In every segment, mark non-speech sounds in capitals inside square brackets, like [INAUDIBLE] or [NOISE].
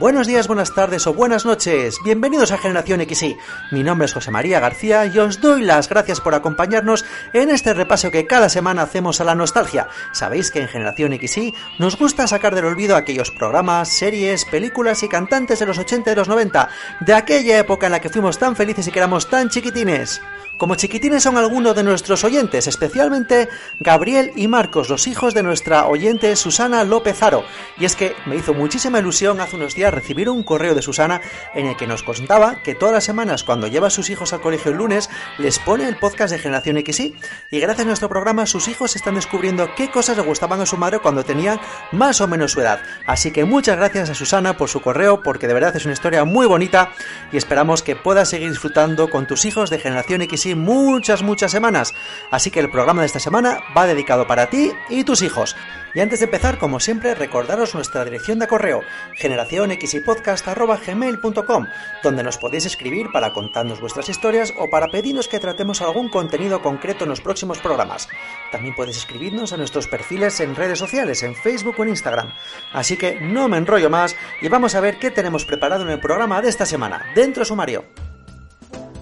Buenos días, buenas tardes o buenas noches. Bienvenidos a Generación XY. Mi nombre es José María García y os doy las gracias por acompañarnos en este repaso que cada semana hacemos a la nostalgia. Sabéis que en Generación XY nos gusta sacar del olvido aquellos programas, series, películas y cantantes de los 80 y los 90, de aquella época en la que fuimos tan felices y que éramos tan chiquitines. Como chiquitines son algunos de nuestros oyentes, especialmente Gabriel y Marcos, los hijos de nuestra oyente Susana López Aro. Y es que me hizo muchísima ilusión hace unos días recibir un correo de Susana en el que nos contaba que todas las semanas cuando lleva a sus hijos al colegio el lunes les pone el podcast de Generación XY y gracias a nuestro programa sus hijos están descubriendo qué cosas le gustaban a su madre cuando tenían más o menos su edad. Así que muchas gracias a Susana por su correo porque de verdad es una historia muy bonita y esperamos que puedas seguir disfrutando con tus hijos de Generación XY muchas, muchas semanas. Así que el programa de esta semana va dedicado para ti y tus hijos. Y antes de empezar, como siempre, recordaros nuestra dirección de correo, generacionxypodcast.gmail.com, donde nos podéis escribir para contarnos vuestras historias o para pedirnos que tratemos algún contenido concreto en los próximos programas. También podéis escribirnos a nuestros perfiles en redes sociales, en Facebook o en Instagram. Así que no me enrollo más y vamos a ver qué tenemos preparado en el programa de esta semana. Dentro sumario.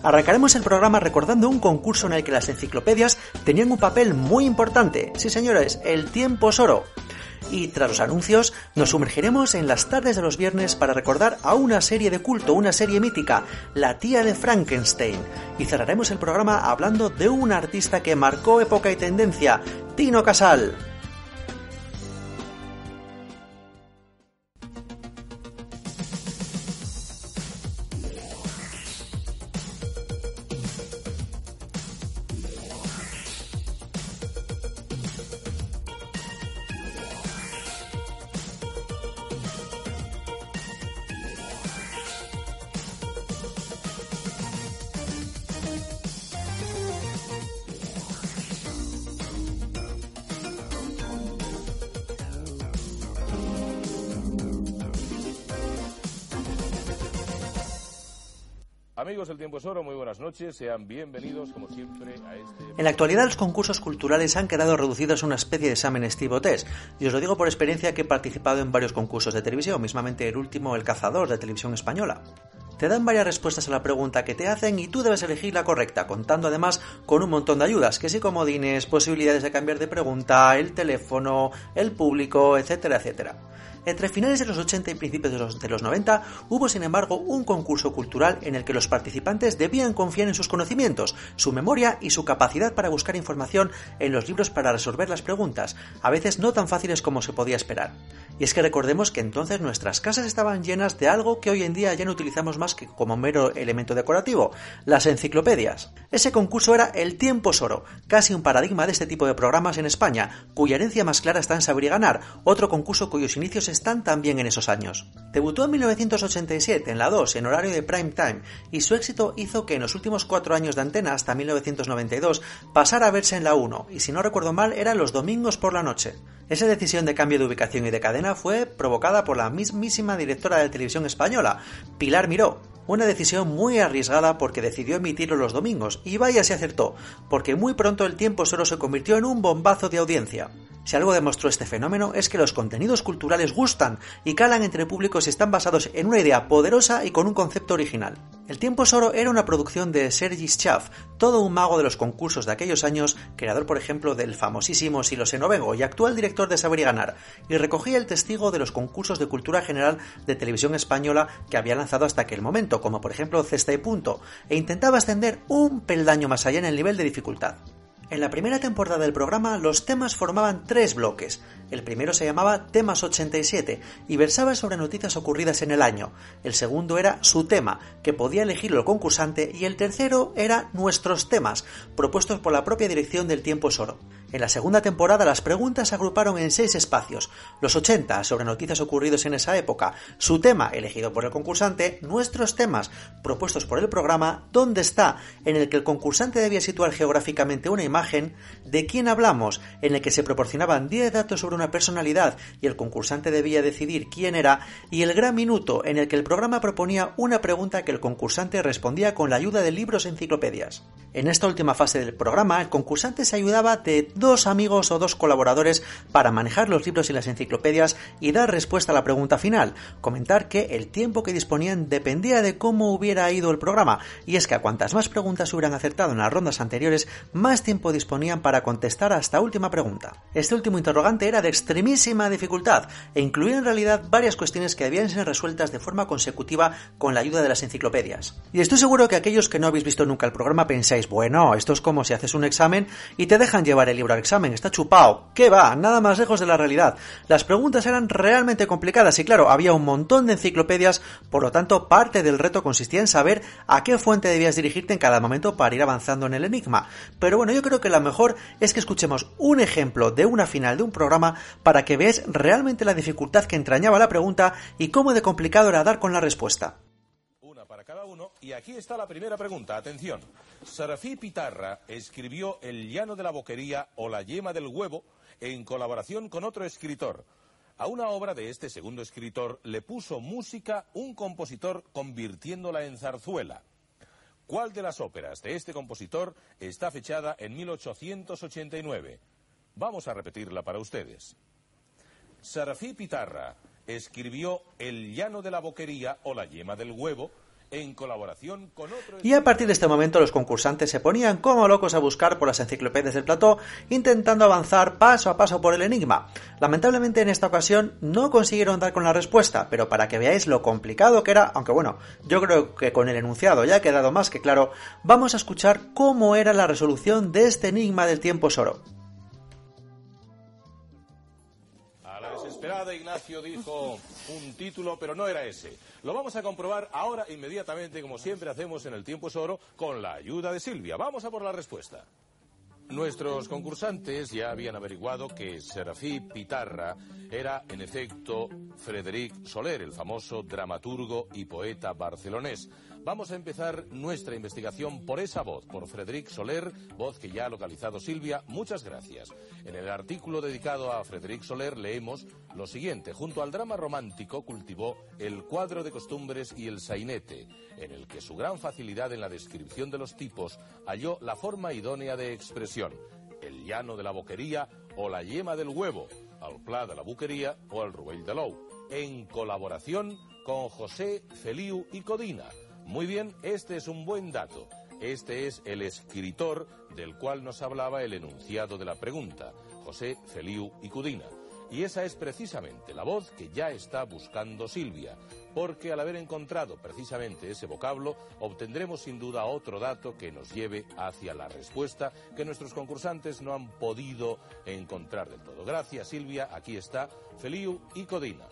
Arrancaremos el programa recordando un concurso en el que las enciclopedias tenían un papel muy importante. Sí, señores, el tiempo es oro. Y tras los anuncios, nos sumergiremos en las tardes de los viernes para recordar a una serie de culto, una serie mítica, La tía de Frankenstein. Y cerraremos el programa hablando de un artista que marcó época y tendencia, Tino Casal. Este... En la actualidad los concursos culturales han quedado reducidos a una especie de examen Steve Test. Y os lo digo por experiencia que he participado en varios concursos de televisión, mismamente el último El Cazador de Televisión Española. Te dan varias respuestas a la pregunta que te hacen y tú debes elegir la correcta, contando además con un montón de ayudas, que sí comodines, posibilidades de cambiar de pregunta, el teléfono, el público, etcétera, etcétera. Entre finales de los 80 y principios de los, de los 90 hubo sin embargo un concurso cultural en el que los participantes debían confiar en sus conocimientos, su memoria y su capacidad para buscar información en los libros para resolver las preguntas, a veces no tan fáciles como se podía esperar. Y es que recordemos que entonces nuestras casas estaban llenas de algo que hoy en día ya no utilizamos más que como mero elemento decorativo, las enciclopedias. Ese concurso era El Tiempo Soro, casi un paradigma de este tipo de programas en España, cuya herencia más clara está en Saber y Ganar, otro concurso cuyos inicios están también en esos años. Debutó en 1987 en la 2 en horario de prime time y su éxito hizo que en los últimos cuatro años de antena hasta 1992 pasara a verse en la 1 y si no recuerdo mal era los domingos por la noche. Esa decisión de cambio de ubicación y de cadena fue provocada por la mismísima directora de televisión española, Pilar Miró, una decisión muy arriesgada porque decidió emitirlo los domingos, y vaya se acertó, porque muy pronto el tiempo solo se convirtió en un bombazo de audiencia. Si algo demostró este fenómeno es que los contenidos culturales gustan y calan entre públicos y están basados en una idea poderosa y con un concepto original. El Tiempo es Oro era una producción de Sergi Schaff, todo un mago de los concursos de aquellos años, creador por ejemplo del famosísimo Silo Senovego y actual director de Saber y Ganar, y recogía el testigo de los concursos de cultura general de televisión española que había lanzado hasta aquel momento, como por ejemplo Cesta y Punto, e intentaba ascender un peldaño más allá en el nivel de dificultad. En la primera temporada del programa los temas formaban tres bloques. El primero se llamaba Temas 87 y versaba sobre noticias ocurridas en el año. El segundo era Su tema, que podía elegirlo el concursante y el tercero era Nuestros temas, propuestos por la propia dirección del Tiempo es Oro. En la segunda temporada las preguntas se agruparon en seis espacios. Los 80 sobre noticias ocurridas en esa época, su tema elegido por el concursante, nuestros temas propuestos por el programa, ¿Dónde está? en el que el concursante debía situar geográficamente una imagen, ¿De quién hablamos? en el que se proporcionaban 10 datos sobre una personalidad y el concursante debía decidir quién era, y el gran minuto en el que el programa proponía una pregunta que el concursante respondía con la ayuda de libros e enciclopedias. En esta última fase del programa, el concursante se ayudaba de dos amigos o dos colaboradores para manejar los libros y las enciclopedias y dar respuesta a la pregunta final, comentar que el tiempo que disponían dependía de cómo hubiera ido el programa, y es que a cuantas más preguntas hubieran acertado en las rondas anteriores, más tiempo disponían para contestar a esta última pregunta. Este último interrogante era de extremísima dificultad e incluía en realidad varias cuestiones que debían ser resueltas de forma consecutiva con la ayuda de las enciclopedias. Y estoy seguro que aquellos que no habéis visto nunca el programa pensáis, bueno, esto es como si haces un examen y te dejan llevar el libro al examen, está chupado. ¿Qué va? Nada más lejos de la realidad. Las preguntas eran realmente complicadas y claro, había un montón de enciclopedias, por lo tanto parte del reto consistía en saber a qué fuente debías dirigirte en cada momento para ir avanzando en el enigma. Pero bueno, yo creo que lo mejor es que escuchemos un ejemplo de una final de un programa para que veáis realmente la dificultad que entrañaba la pregunta y cómo de complicado era dar con la respuesta. Una para cada uno y aquí está la primera pregunta. Atención. Serafí Pitarra escribió El llano de la boquería o La yema del huevo en colaboración con otro escritor. A una obra de este segundo escritor le puso música un compositor convirtiéndola en zarzuela. ¿Cuál de las óperas de este compositor está fechada en 1889? Vamos a repetirla para ustedes. Serafí Pitarra escribió El llano de la boquería o La yema del huevo en colaboración con otro... Y a partir de este momento los concursantes se ponían como locos a buscar por las enciclopedias del plató, intentando avanzar paso a paso por el enigma. Lamentablemente en esta ocasión no consiguieron dar con la respuesta, pero para que veáis lo complicado que era, aunque bueno, yo creo que con el enunciado ya ha quedado más que claro, vamos a escuchar cómo era la resolución de este enigma del tiempo soro. Desesperada Ignacio dijo un título, pero no era ese. Lo vamos a comprobar ahora inmediatamente, como siempre hacemos en el tiempo es oro, con la ayuda de Silvia. Vamos a por la respuesta. Nuestros concursantes ya habían averiguado que Serafí Pitarra era, en efecto, Frederic Soler, el famoso dramaturgo y poeta barcelonés. Vamos a empezar nuestra investigación por esa voz, por Frederic Soler, voz que ya ha localizado Silvia. Muchas gracias. En el artículo dedicado a Frederic Soler leemos lo siguiente. Junto al drama romántico cultivó el cuadro de costumbres y el sainete, en el que su gran facilidad en la descripción de los tipos halló la forma idónea de expresión. El llano de la boquería o la yema del huevo, al pla de la buquería o al ruell de l'ou, en colaboración con José Feliu y Codina. Muy bien, este es un buen dato. Este es el escritor del cual nos hablaba el enunciado de la pregunta, José Feliu y Cudina. Y esa es precisamente la voz que ya está buscando Silvia, porque al haber encontrado precisamente ese vocablo, obtendremos sin duda otro dato que nos lleve hacia la respuesta que nuestros concursantes no han podido encontrar del todo. Gracias Silvia, aquí está Feliu y Codina.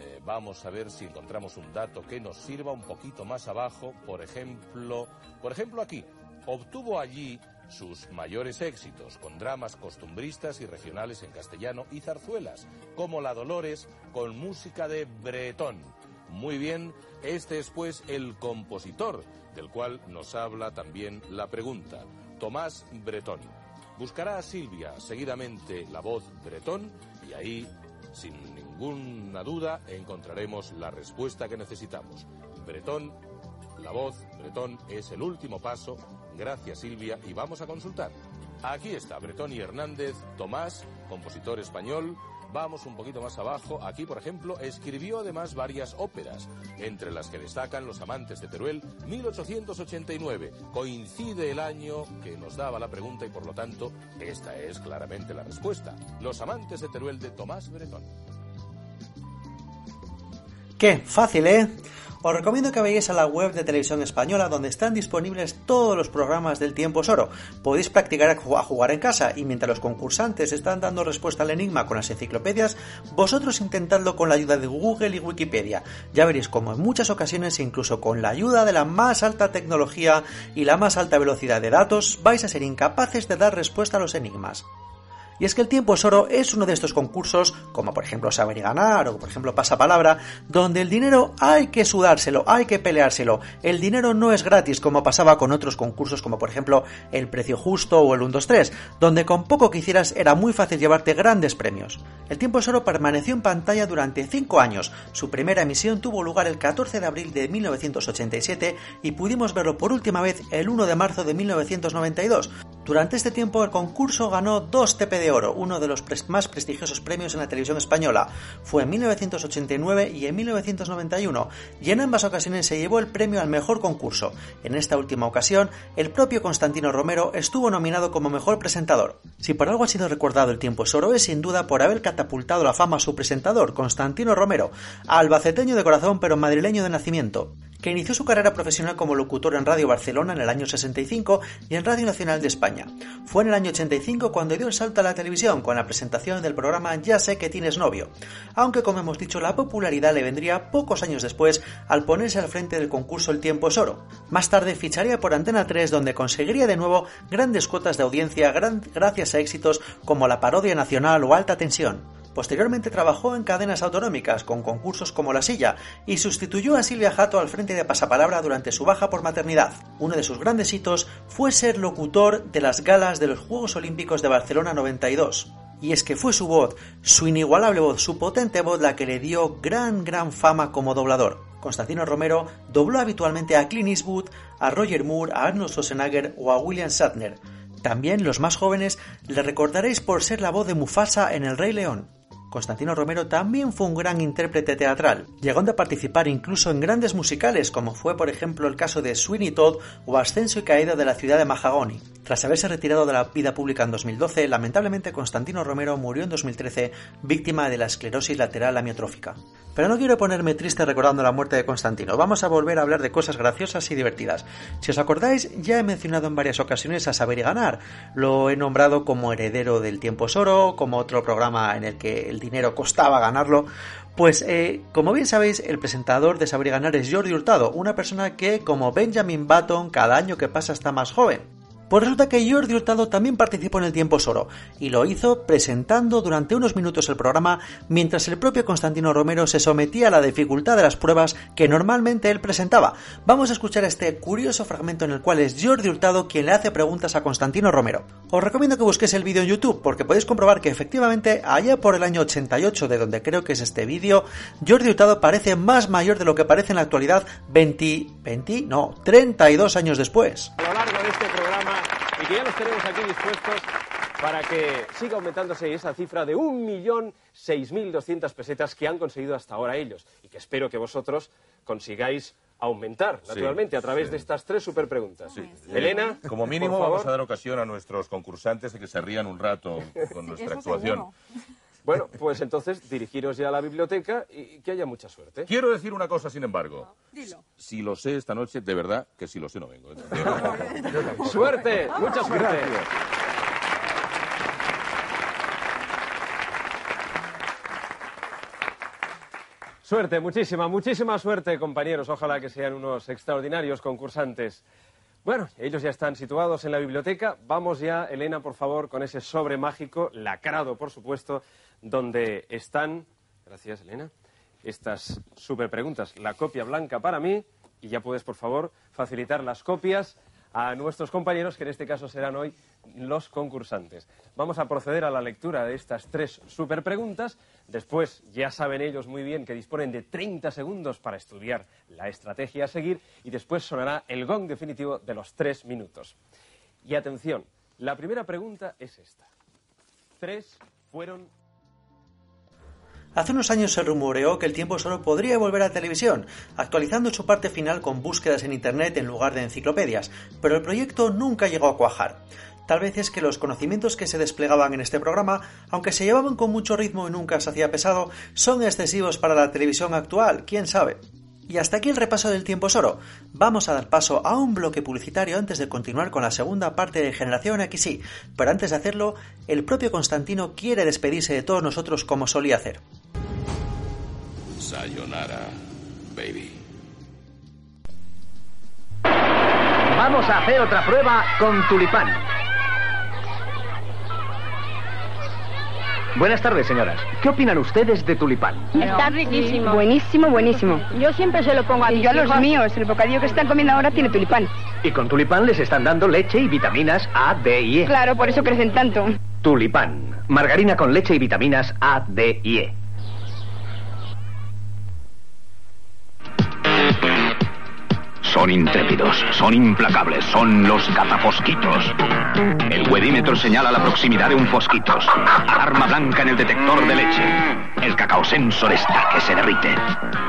Eh, vamos a ver si encontramos un dato que nos sirva un poquito más abajo, por ejemplo, por ejemplo aquí, obtuvo allí sus mayores éxitos con dramas costumbristas y regionales en castellano y zarzuelas, como La Dolores con música de Bretón. Muy bien, este es pues el compositor, del cual nos habla también la pregunta, Tomás Bretón. Buscará a Silvia seguidamente la voz Bretón y ahí, sin ninguna duda, encontraremos la respuesta que necesitamos. Bretón, la voz Bretón es el último paso Gracias Silvia y vamos a consultar. Aquí está Bretón y Hernández, Tomás, compositor español. Vamos un poquito más abajo. Aquí, por ejemplo, escribió además varias óperas, entre las que destacan Los Amantes de Teruel, 1889. Coincide el año que nos daba la pregunta y, por lo tanto, esta es claramente la respuesta. Los Amantes de Teruel de Tomás Bretón. Qué fácil, ¿eh? Os recomiendo que vayáis a la web de Televisión Española donde están disponibles todos los programas del tiempo Soro. Podéis practicar a jugar en casa y mientras los concursantes están dando respuesta al enigma con las enciclopedias, vosotros intentadlo con la ayuda de Google y Wikipedia. Ya veréis como en muchas ocasiones, incluso con la ayuda de la más alta tecnología y la más alta velocidad de datos, vais a ser incapaces de dar respuesta a los enigmas. Y es que el tiempo es es uno de estos concursos, como por ejemplo Saber y Ganar o por ejemplo Pasapalabra, donde el dinero hay que sudárselo, hay que peleárselo. El dinero no es gratis como pasaba con otros concursos como por ejemplo El Precio Justo o el 1, 2, 3, donde con poco que hicieras era muy fácil llevarte grandes premios. El tiempo es permaneció en pantalla durante 5 años. Su primera emisión tuvo lugar el 14 de abril de 1987 y pudimos verlo por última vez el 1 de marzo de 1992. Durante este tiempo el concurso ganó dos TP de oro, uno de los más prestigiosos premios en la televisión española. Fue en 1989 y en 1991, y en ambas ocasiones se llevó el premio al mejor concurso. En esta última ocasión, el propio Constantino Romero estuvo nominado como mejor presentador. Si por algo ha sido recordado el tiempo es oro es sin duda por haber catapultado la fama a su presentador, Constantino Romero, albaceteño de corazón pero madrileño de nacimiento que inició su carrera profesional como locutor en Radio Barcelona en el año 65 y en Radio Nacional de España. Fue en el año 85 cuando dio el salto a la televisión con la presentación del programa Ya sé que tienes novio, aunque como hemos dicho la popularidad le vendría pocos años después al ponerse al frente del concurso El tiempo es oro. Más tarde ficharía por Antena 3 donde conseguiría de nuevo grandes cuotas de audiencia gracias a éxitos como La parodia nacional o Alta tensión. Posteriormente trabajó en cadenas autonómicas con concursos como La Silla y sustituyó a Silvia Jato al frente de Pasapalabra durante su baja por maternidad. Uno de sus grandes hitos fue ser locutor de las galas de los Juegos Olímpicos de Barcelona 92. Y es que fue su voz, su inigualable voz, su potente voz la que le dio gran, gran fama como doblador. Constantino Romero dobló habitualmente a Clint Eastwood, a Roger Moore, a Arnold Schwarzenegger o a William Shatner. También los más jóvenes le recordaréis por ser la voz de Mufasa en El Rey León. Constantino Romero también fue un gran intérprete teatral, llegando a participar incluso en grandes musicales, como fue por ejemplo el caso de Sweeney Todd o Ascenso y Caída de la ciudad de Mahagoni. Tras haberse retirado de la vida pública en 2012, lamentablemente Constantino Romero murió en 2013 víctima de la esclerosis lateral amiotrófica. Pero no quiero ponerme triste recordando la muerte de Constantino, vamos a volver a hablar de cosas graciosas y divertidas. Si os acordáis, ya he mencionado en varias ocasiones a Saber y Ganar, lo he nombrado como heredero del tiempo Soro, como otro programa en el que el dinero costaba ganarlo, pues, eh, como bien sabéis, el presentador de Saber Ganar es Jordi Hurtado, una persona que, como Benjamin Button, cada año que pasa está más joven. Pues resulta que Jordi Hurtado también participó en el tiempo Soro y lo hizo presentando durante unos minutos el programa mientras el propio Constantino Romero se sometía a la dificultad de las pruebas que normalmente él presentaba. Vamos a escuchar este curioso fragmento en el cual es Jordi Hurtado quien le hace preguntas a Constantino Romero. Os recomiendo que busquéis el vídeo en YouTube porque podéis comprobar que efectivamente allá por el año 88 de donde creo que es este vídeo, Jordi Hurtado parece más mayor de lo que parece en la actualidad 20, 20, no, 32 años después. A lo largo de este programa y que ya los tenemos aquí dispuestos para que siga aumentándose esa cifra de 1.006.200 pesetas que han conseguido hasta ahora ellos. Y que espero que vosotros consigáis aumentar, naturalmente, a través de estas tres super preguntas. Elena, como mínimo vamos a dar ocasión a nuestros concursantes de que se rían un rato con nuestra actuación. Bueno, pues entonces dirigiros ya a la biblioteca y que haya mucha suerte. Quiero decir una cosa, sin embargo. Dilo. Si lo sé esta noche, de verdad que si lo sé no vengo. [LAUGHS] Suerte, mucha suerte. Suerte, muchísima, muchísima suerte, compañeros. Ojalá que sean unos extraordinarios concursantes. Bueno, ellos ya están situados en la biblioteca. Vamos ya, Elena, por favor, con ese sobre mágico, lacrado, por supuesto, donde están, gracias Elena, estas super preguntas. La copia blanca para mí y ya puedes, por favor, facilitar las copias a nuestros compañeros, que en este caso serán hoy los concursantes. Vamos a proceder a la lectura de estas tres super preguntas. Después, ya saben ellos muy bien que disponen de 30 segundos para estudiar la estrategia a seguir y después sonará el gong definitivo de los tres minutos. Y atención, la primera pregunta es esta. Tres fueron Hace unos años se rumoreó que el tiempo solo podría volver a televisión, actualizando su parte final con búsquedas en Internet en lugar de enciclopedias, pero el proyecto nunca llegó a cuajar. Tal vez es que los conocimientos que se desplegaban en este programa, aunque se llevaban con mucho ritmo y nunca se hacía pesado, son excesivos para la televisión actual, quién sabe. Y hasta aquí el repaso del tiempo soro. Vamos a dar paso a un bloque publicitario antes de continuar con la segunda parte de Generación XY, pero antes de hacerlo, el propio Constantino quiere despedirse de todos nosotros como solía hacer. Sayonara, baby. Vamos a hacer otra prueba con tulipán. Buenas tardes, señoras. ¿Qué opinan ustedes de tulipán? Está riquísimo. Buenísimo, buenísimo. Yo siempre se lo pongo a Y mis yo a los hijos. míos, el bocadillo que están comiendo ahora tiene tulipán. Y con tulipán les están dando leche y vitaminas A, D y E. Claro, por eso crecen tanto. Tulipán. Margarina con leche y vitaminas A, D y E. Son intrépidos, son implacables, son los cazafosquitos. El wedímetro señala la proximidad de un fosquitos. Alarma blanca en el detector de leche. El cacao sensor está que se derrite.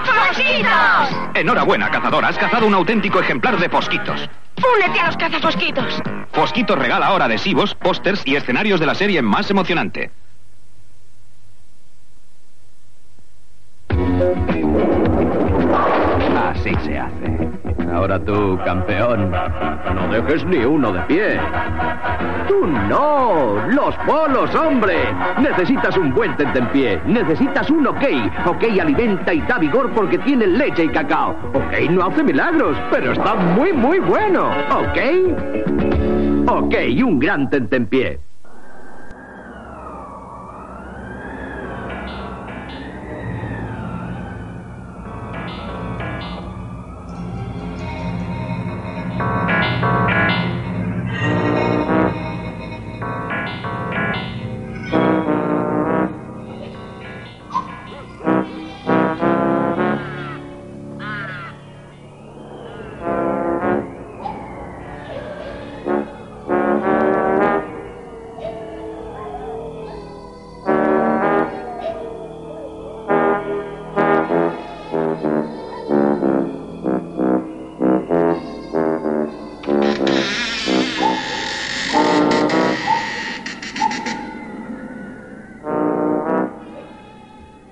¡Fosquitos! Enhorabuena, cazador, has cazado un auténtico ejemplar de fosquitos. ¡Únete a los cazafosquitos! Fosquitos regala ahora adhesivos, pósters y escenarios de la serie más emocionante. Así se hace. Ahora tú, campeón, no dejes ni uno de pie. Tú no, los polos, hombre. Necesitas un buen tentempié. Necesitas un OK. OK alimenta y da vigor porque tiene leche y cacao. OK no hace milagros, pero está muy, muy bueno. OK. OK, un gran tentempié.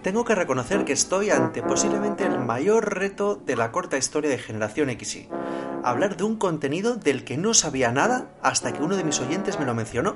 Tengo que reconocer que estoy ante posiblemente el mayor reto de la corta historia de Generación XY. Hablar de un contenido del que no sabía nada hasta que uno de mis oyentes me lo mencionó.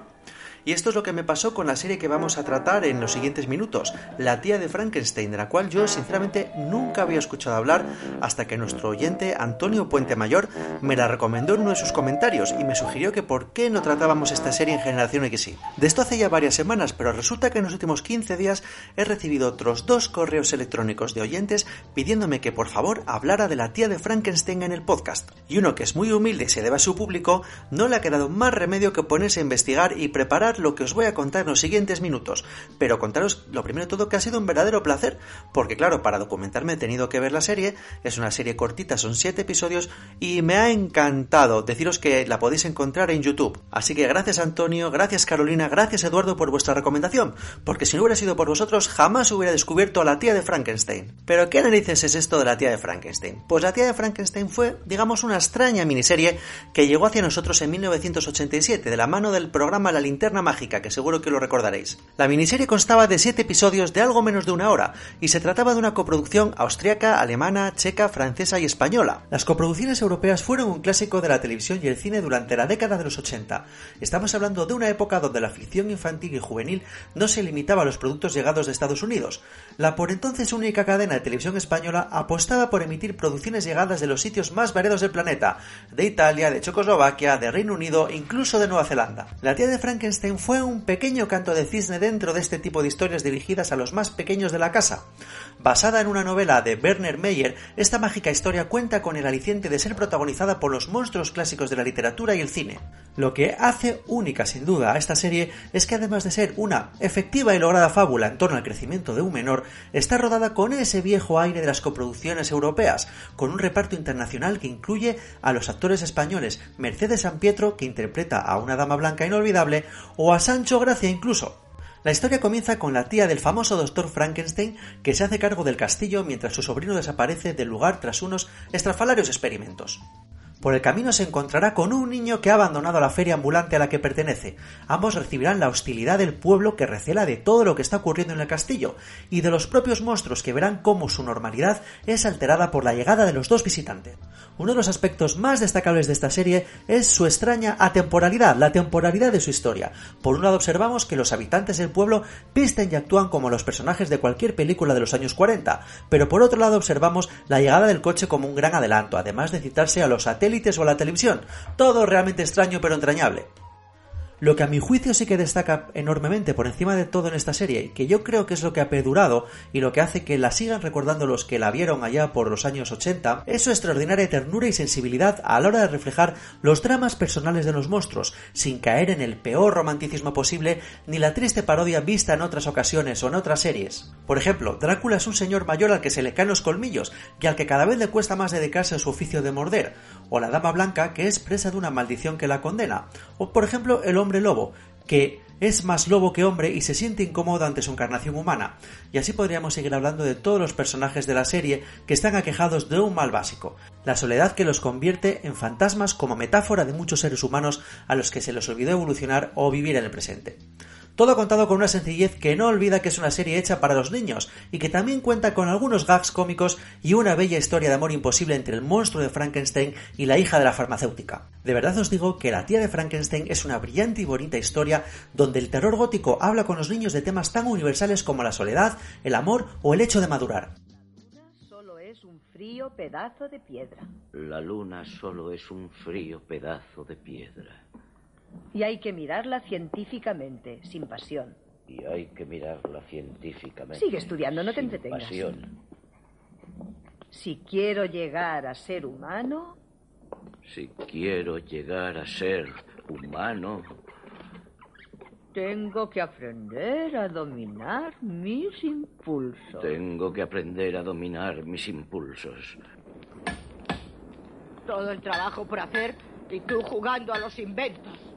Y esto es lo que me pasó con la serie que vamos a tratar en los siguientes minutos, La tía de Frankenstein, de la cual yo sinceramente nunca había escuchado hablar hasta que nuestro oyente Antonio Puente Mayor me la recomendó en uno de sus comentarios y me sugirió que por qué no tratábamos esta serie en Generación XY. De esto hace ya varias semanas, pero resulta que en los últimos 15 días he recibido otros dos correos electrónicos de oyentes pidiéndome que por favor hablara de la tía de Frankenstein en el podcast. Y uno que es muy humilde y se debe a su público, no le ha quedado más remedio que ponerse a investigar y preparar lo que os voy a contar en los siguientes minutos. Pero contaros lo primero de todo que ha sido un verdadero placer, porque claro, para documentarme he tenido que ver la serie, es una serie cortita, son 7 episodios y me ha encantado. Deciros que la podéis encontrar en YouTube. Así que gracias Antonio, gracias Carolina, gracias Eduardo por vuestra recomendación, porque si no hubiera sido por vosotros jamás hubiera descubierto a la tía de Frankenstein. Pero ¿qué narices es esto de la tía de Frankenstein? Pues la tía de Frankenstein fue, digamos, una extraña miniserie que llegó hacia nosotros en 1987 de la mano del programa La Linterna Mágica, que seguro que lo recordaréis. La miniserie constaba de 7 episodios de algo menos de una hora y se trataba de una coproducción austriaca, alemana, checa, francesa y española. Las coproducciones europeas fueron un clásico de la televisión y el cine durante la década de los 80. Estamos hablando de una época donde la ficción infantil y juvenil no se limitaba a los productos llegados de Estados Unidos. La por entonces única cadena de televisión española apostaba por emitir producciones llegadas de los sitios más variados del planeta, de Italia, de Checoslovaquia, de Reino Unido, incluso de Nueva Zelanda. La tía de Frankenstein fue un pequeño canto de cisne dentro de este tipo de historias dirigidas a los más pequeños de la casa. Basada en una novela de Werner Meyer, esta mágica historia cuenta con el aliciente de ser protagonizada por los monstruos clásicos de la literatura y el cine. Lo que hace única sin duda a esta serie es que además de ser una efectiva y lograda fábula en torno al crecimiento de un menor, está rodada con ese viejo aire de las coproducciones europeas, con un reparto internacional que incluye a los actores españoles Mercedes San Pietro, que interpreta a una dama blanca inolvidable, a Sancho Gracia incluso. La historia comienza con la tía del famoso doctor Frankenstein que se hace cargo del castillo mientras su sobrino desaparece del lugar tras unos estrafalarios experimentos. Por el camino se encontrará con un niño que ha abandonado la feria ambulante a la que pertenece. Ambos recibirán la hostilidad del pueblo que recela de todo lo que está ocurriendo en el castillo y de los propios monstruos que verán cómo su normalidad es alterada por la llegada de los dos visitantes. Uno de los aspectos más destacables de esta serie es su extraña atemporalidad, la temporalidad de su historia. Por un lado observamos que los habitantes del pueblo visten y actúan como los personajes de cualquier película de los años 40, pero por otro lado observamos la llegada del coche como un gran adelanto, además de citarse a los satélites o a la televisión. Todo realmente extraño pero entrañable. Lo que a mi juicio sí que destaca enormemente por encima de todo en esta serie, que yo creo que es lo que ha perdurado y lo que hace que la sigan recordando los que la vieron allá por los años 80, es su extraordinaria ternura y sensibilidad a la hora de reflejar los dramas personales de los monstruos, sin caer en el peor romanticismo posible ni la triste parodia vista en otras ocasiones o en otras series. Por ejemplo, Drácula es un señor mayor al que se le caen los colmillos y al que cada vez le cuesta más dedicarse a su oficio de morder, o la Dama Blanca que es presa de una maldición que la condena, o por ejemplo el hombre lobo, que es más lobo que hombre y se siente incómodo ante su encarnación humana. Y así podríamos seguir hablando de todos los personajes de la serie que están aquejados de un mal básico, la soledad que los convierte en fantasmas como metáfora de muchos seres humanos a los que se les olvidó evolucionar o vivir en el presente. Todo contado con una sencillez que no olvida que es una serie hecha para los niños y que también cuenta con algunos gags cómicos y una bella historia de amor imposible entre el monstruo de Frankenstein y la hija de la farmacéutica. De verdad os digo que La tía de Frankenstein es una brillante y bonita historia donde el terror gótico habla con los niños de temas tan universales como la soledad, el amor o el hecho de madurar. Solo es un frío pedazo de piedra. La luna solo es un frío pedazo de piedra. Y hay que mirarla científicamente, sin pasión. Y hay que mirarla científicamente. Sigue estudiando, no te sin entretengas. Pasión. Si quiero llegar a ser humano, Si quiero llegar a ser humano, tengo que aprender a dominar mis impulsos. tengo que aprender a dominar mis impulsos. Todo el trabajo por hacer y tú jugando a los inventos.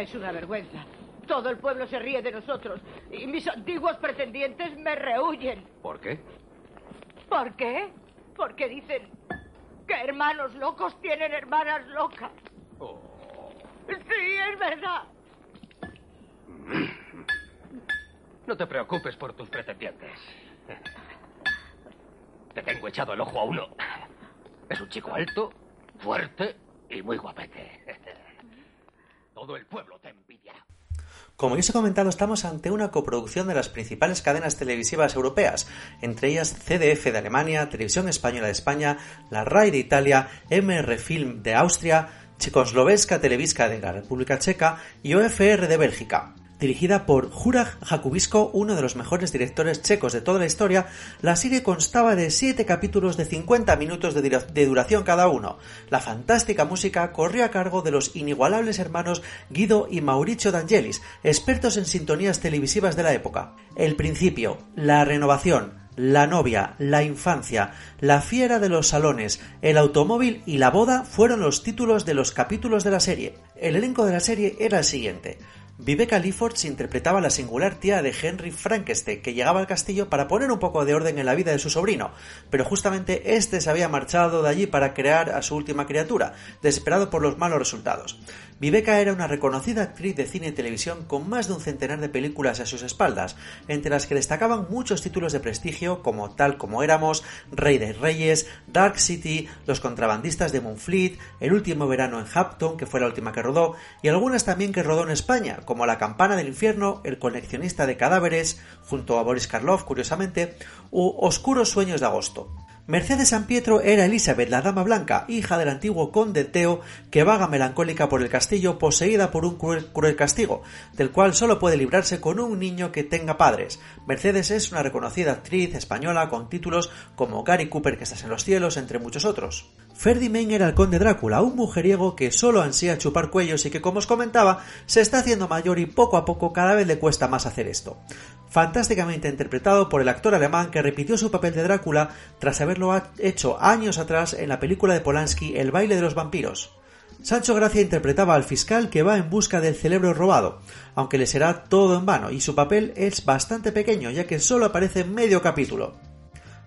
Es una vergüenza. Todo el pueblo se ríe de nosotros y mis antiguos pretendientes me rehuyen. ¿Por qué? ¿Por qué? Porque dicen que hermanos locos tienen hermanas locas. Sí, es verdad. No te preocupes por tus pretendientes. Te tengo echado el ojo a uno. Es un chico alto, fuerte y muy guapete. Todo el pueblo te envidiará. Como ya os he comentado, estamos ante una coproducción de las principales cadenas televisivas europeas, entre ellas CDF de Alemania, Televisión Española de España, la RAI de Italia, MR Film de Austria, Checoslovenska Televiska de la República Checa y OFR de Bélgica. Dirigida por Juraj Jakubisko, uno de los mejores directores checos de toda la historia, la serie constaba de 7 capítulos de 50 minutos de, de duración cada uno. La fantástica música corrió a cargo de los inigualables hermanos Guido y Mauricio D'Angelis, expertos en sintonías televisivas de la época. El principio, la renovación, la novia, la infancia, la fiera de los salones, el automóvil y la boda fueron los títulos de los capítulos de la serie. El elenco de la serie era el siguiente. Viveka Liffords interpretaba a la singular tía de Henry Frankenstein, que llegaba al castillo para poner un poco de orden en la vida de su sobrino, pero justamente este se había marchado de allí para crear a su última criatura, desesperado por los malos resultados. Viveka era una reconocida actriz de cine y televisión con más de un centenar de películas a sus espaldas, entre las que destacaban muchos títulos de prestigio como Tal como éramos, Rey de Reyes, Dark City, Los contrabandistas de Moonfleet, El último verano en Hampton, que fue la última que rodó, y algunas también que rodó en España, como La campana del infierno, El coleccionista de cadáveres, junto a Boris Karloff, curiosamente, u Oscuros sueños de agosto. Mercedes San Pietro era Elizabeth, la Dama Blanca, hija del antiguo conde Teo, que vaga melancólica por el castillo poseída por un cruel, cruel castigo, del cual solo puede librarse con un niño que tenga padres. Mercedes es una reconocida actriz española con títulos como Gary Cooper que estás en los cielos, entre muchos otros. Ferdinand era el conde Drácula, un mujeriego que solo ansía chupar cuellos y que, como os comentaba, se está haciendo mayor y poco a poco cada vez le cuesta más hacer esto. Fantásticamente interpretado por el actor alemán que repitió su papel de Drácula tras haberlo ha- hecho años atrás en la película de Polanski El baile de los vampiros. Sancho Gracia interpretaba al fiscal que va en busca del cerebro robado, aunque le será todo en vano, y su papel es bastante pequeño, ya que solo aparece en medio capítulo.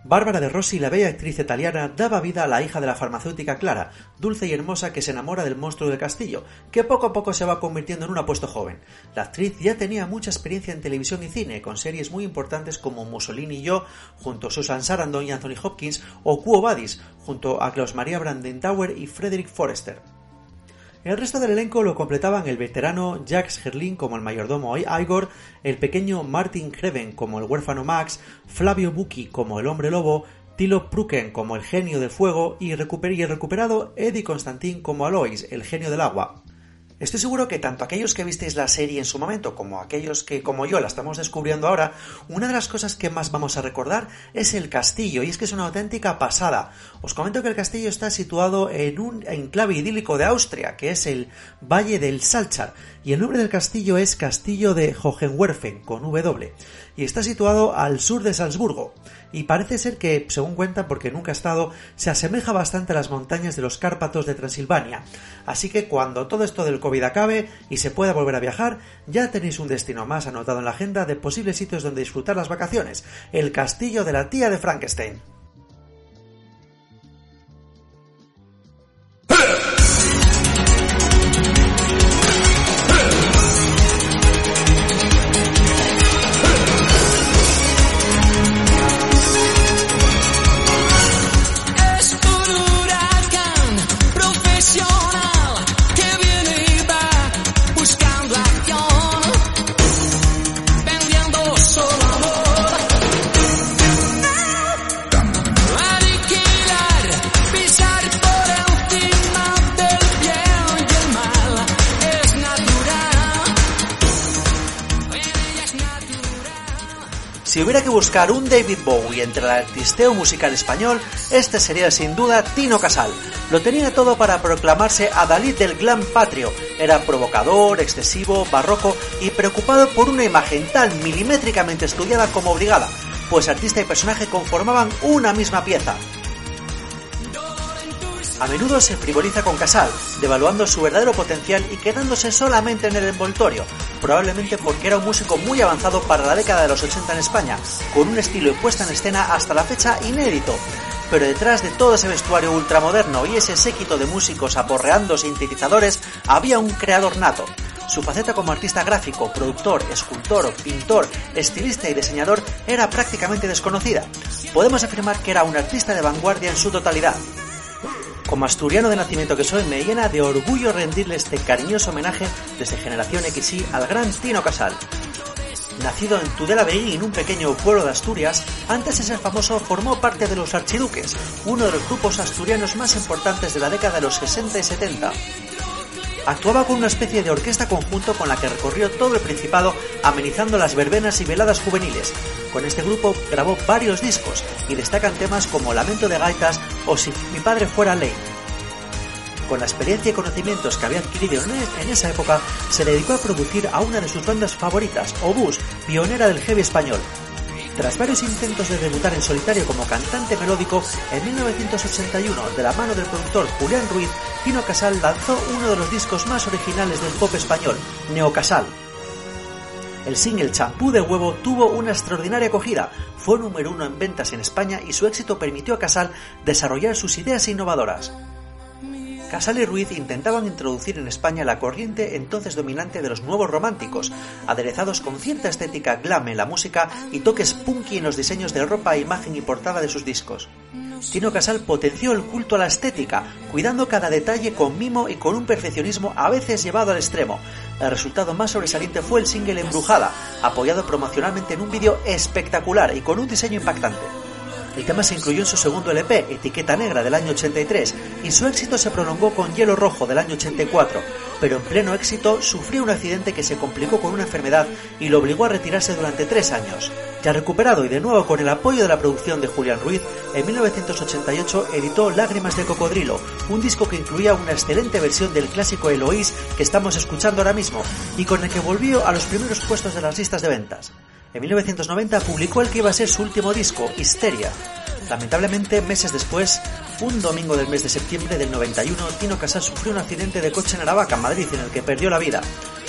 Bárbara de Rossi, la bella actriz italiana, daba vida a la hija de la farmacéutica Clara, dulce y hermosa que se enamora del monstruo del castillo, que poco a poco se va convirtiendo en un apuesto joven. La actriz ya tenía mucha experiencia en televisión y cine, con series muy importantes como Mussolini y yo, junto a Susan Sarandon y Anthony Hopkins, o Quo Vadis, junto a Klaus Maria Brandentauer y Frederick Forrester. El resto del elenco lo completaban el veterano Jacques Gerlin como el mayordomo Igor, el pequeño Martin Kreven como el huérfano Max, Flavio Bucchi como el hombre lobo, Tilo Pruken como el genio del fuego y, y el recuperado Eddie Constantin como Alois, el genio del agua. Estoy seguro que tanto aquellos que visteis la serie en su momento como aquellos que, como yo, la estamos descubriendo ahora, una de las cosas que más vamos a recordar es el castillo, y es que es una auténtica pasada. Os comento que el castillo está situado en un enclave idílico de Austria, que es el Valle del Salchar, y el nombre del castillo es Castillo de Hohenwerfen, con W, y está situado al sur de Salzburgo y parece ser que, según cuentan, porque nunca ha estado, se asemeja bastante a las montañas de los Cárpatos de Transilvania. Así que cuando todo esto del COVID acabe y se pueda volver a viajar, ya tenéis un destino más anotado en la agenda de posibles sitios donde disfrutar las vacaciones, el castillo de la tía de Frankenstein. Un David Bowie entre el artisteo musical español, este sería sin duda Tino Casal. Lo tenía todo para proclamarse a Dalí del glam patrio. Era provocador, excesivo, barroco y preocupado por una imagen tan milimétricamente estudiada como obligada, pues artista y personaje conformaban una misma pieza. A menudo se frivoliza con Casal, devaluando su verdadero potencial y quedándose solamente en el envoltorio, probablemente porque era un músico muy avanzado para la década de los 80 en España, con un estilo y puesta en escena hasta la fecha inédito. Pero detrás de todo ese vestuario ultramoderno y ese séquito de músicos aporreando sintetizadores había un creador nato. Su faceta como artista gráfico, productor, escultor, pintor, estilista y diseñador era prácticamente desconocida. Podemos afirmar que era un artista de vanguardia en su totalidad. Como asturiano de nacimiento que soy, me llena de orgullo rendirle este cariñoso homenaje desde Generación XY al gran Tino Casal. Nacido en Tudela Beguín, un pequeño pueblo de Asturias, antes de ser famoso formó parte de los Archiduques, uno de los grupos asturianos más importantes de la década de los 60 y 70. Actuaba con una especie de orquesta conjunto con la que recorrió todo el Principado amenizando las verbenas y veladas juveniles. Con este grupo grabó varios discos y destacan temas como Lamento de Gaitas o Si mi padre fuera ley. Con la experiencia y conocimientos que había adquirido en esa época, se dedicó a producir a una de sus bandas favoritas, Obús, pionera del heavy español, tras varios intentos de debutar en solitario como cantante melódico, en 1981, de la mano del productor Julián Ruiz, Tino Casal lanzó uno de los discos más originales del pop español, Neocasal. El single Champú de Huevo tuvo una extraordinaria acogida, fue número uno en ventas en España y su éxito permitió a Casal desarrollar sus ideas innovadoras. Casal y Ruiz intentaban introducir en España la corriente entonces dominante de los nuevos románticos, aderezados con cierta estética glam en la música y toques punky en los diseños de ropa, imagen y portada de sus discos. Tino Casal potenció el culto a la estética, cuidando cada detalle con mimo y con un perfeccionismo a veces llevado al extremo. El resultado más sobresaliente fue el single Embrujada, apoyado promocionalmente en un vídeo espectacular y con un diseño impactante. El tema se incluyó en su segundo LP, Etiqueta Negra, del año 83, y su éxito se prolongó con Hielo Rojo, del año 84, pero en pleno éxito sufrió un accidente que se complicó con una enfermedad y lo obligó a retirarse durante tres años. Ya recuperado y de nuevo con el apoyo de la producción de Julián Ruiz, en 1988 editó Lágrimas de Cocodrilo, un disco que incluía una excelente versión del clásico Eloís que estamos escuchando ahora mismo, y con el que volvió a los primeros puestos de las listas de ventas. En 1990 publicó el que iba a ser su último disco, Histeria. Lamentablemente, meses después, un domingo del mes de septiembre del 91, Tino Casal sufrió un accidente de coche en Aravaca, Madrid, en el que perdió la vida.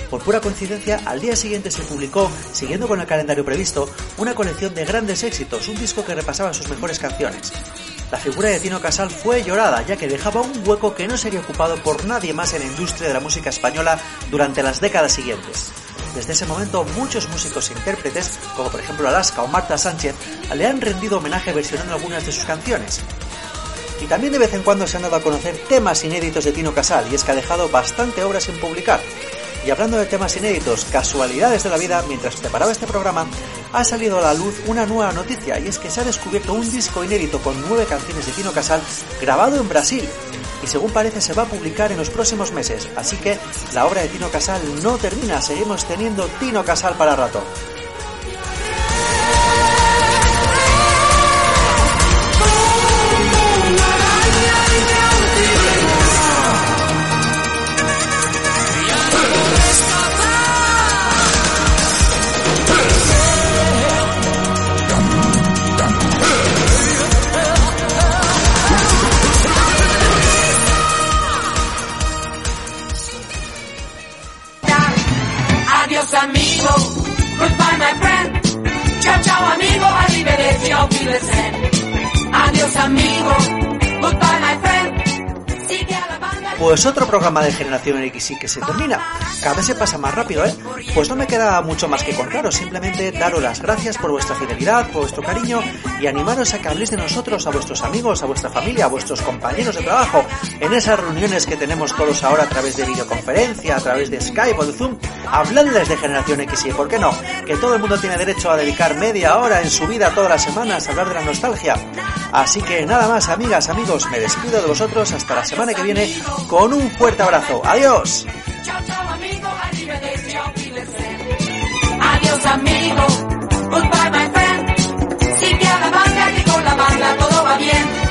Por pura coincidencia, al día siguiente se publicó, siguiendo con el calendario previsto, una colección de grandes éxitos, un disco que repasaba sus mejores canciones. La figura de Tino Casal fue llorada, ya que dejaba un hueco que no sería ocupado por nadie más en la industria de la música española durante las décadas siguientes. Desde ese momento, muchos músicos e intérpretes, como por ejemplo Alaska o Marta Sánchez, le han rendido homenaje versionando algunas de sus canciones. Y también de vez en cuando se han dado a conocer temas inéditos de Tino Casal, y es que ha dejado bastante obras sin publicar. Y hablando de temas inéditos, casualidades de la vida, mientras preparaba este programa, ha salido a la luz una nueva noticia y es que se ha descubierto un disco inédito con nueve canciones de Tino Casal grabado en Brasil. Y según parece se va a publicar en los próximos meses, así que la obra de Tino Casal no termina, seguimos teniendo Tino Casal para rato. Adiós amigo, Pues otro programa de Generación X y que se termina. Cada vez se pasa más rápido, ¿eh? Pues no me queda mucho más que contaros, simplemente daros las gracias por vuestra fidelidad, por vuestro cariño y animaros a que habléis de nosotros a vuestros amigos, a vuestra familia, a vuestros compañeros de trabajo, en esas reuniones que tenemos todos ahora a través de videoconferencia, a través de Skype o de Zoom. Habladles de Generación X y, ¿por qué no? Que todo el mundo tiene derecho a dedicar media hora en su vida todas las semanas a hablar de la nostalgia. Así que nada más, amigas, amigos, me despido de vosotros hasta la semana que viene con un fuerte abrazo. Adiós. Chao, chao, amigo. Adiós, amigo. Goodbye, my friend. Sigue a la banda que con la banda todo va bien.